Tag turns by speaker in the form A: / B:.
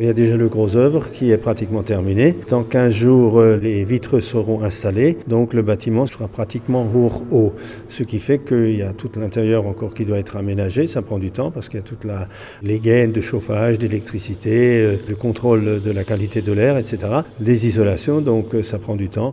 A: Il y a déjà le gros œuvre qui est pratiquement terminé. Dans 15 jours, euh, les vitres seront installées, donc le bâtiment sera pratiquement haut, ce qui fait qu'il y a tout l'intérieur encore qui doit être aménagé. Ça prend du temps parce qu'il y a toutes les gaines de chauffage, d'électricité, euh, le contrôle de la qualité de l'air, etc. Les isolations, donc euh, ça prend du temps.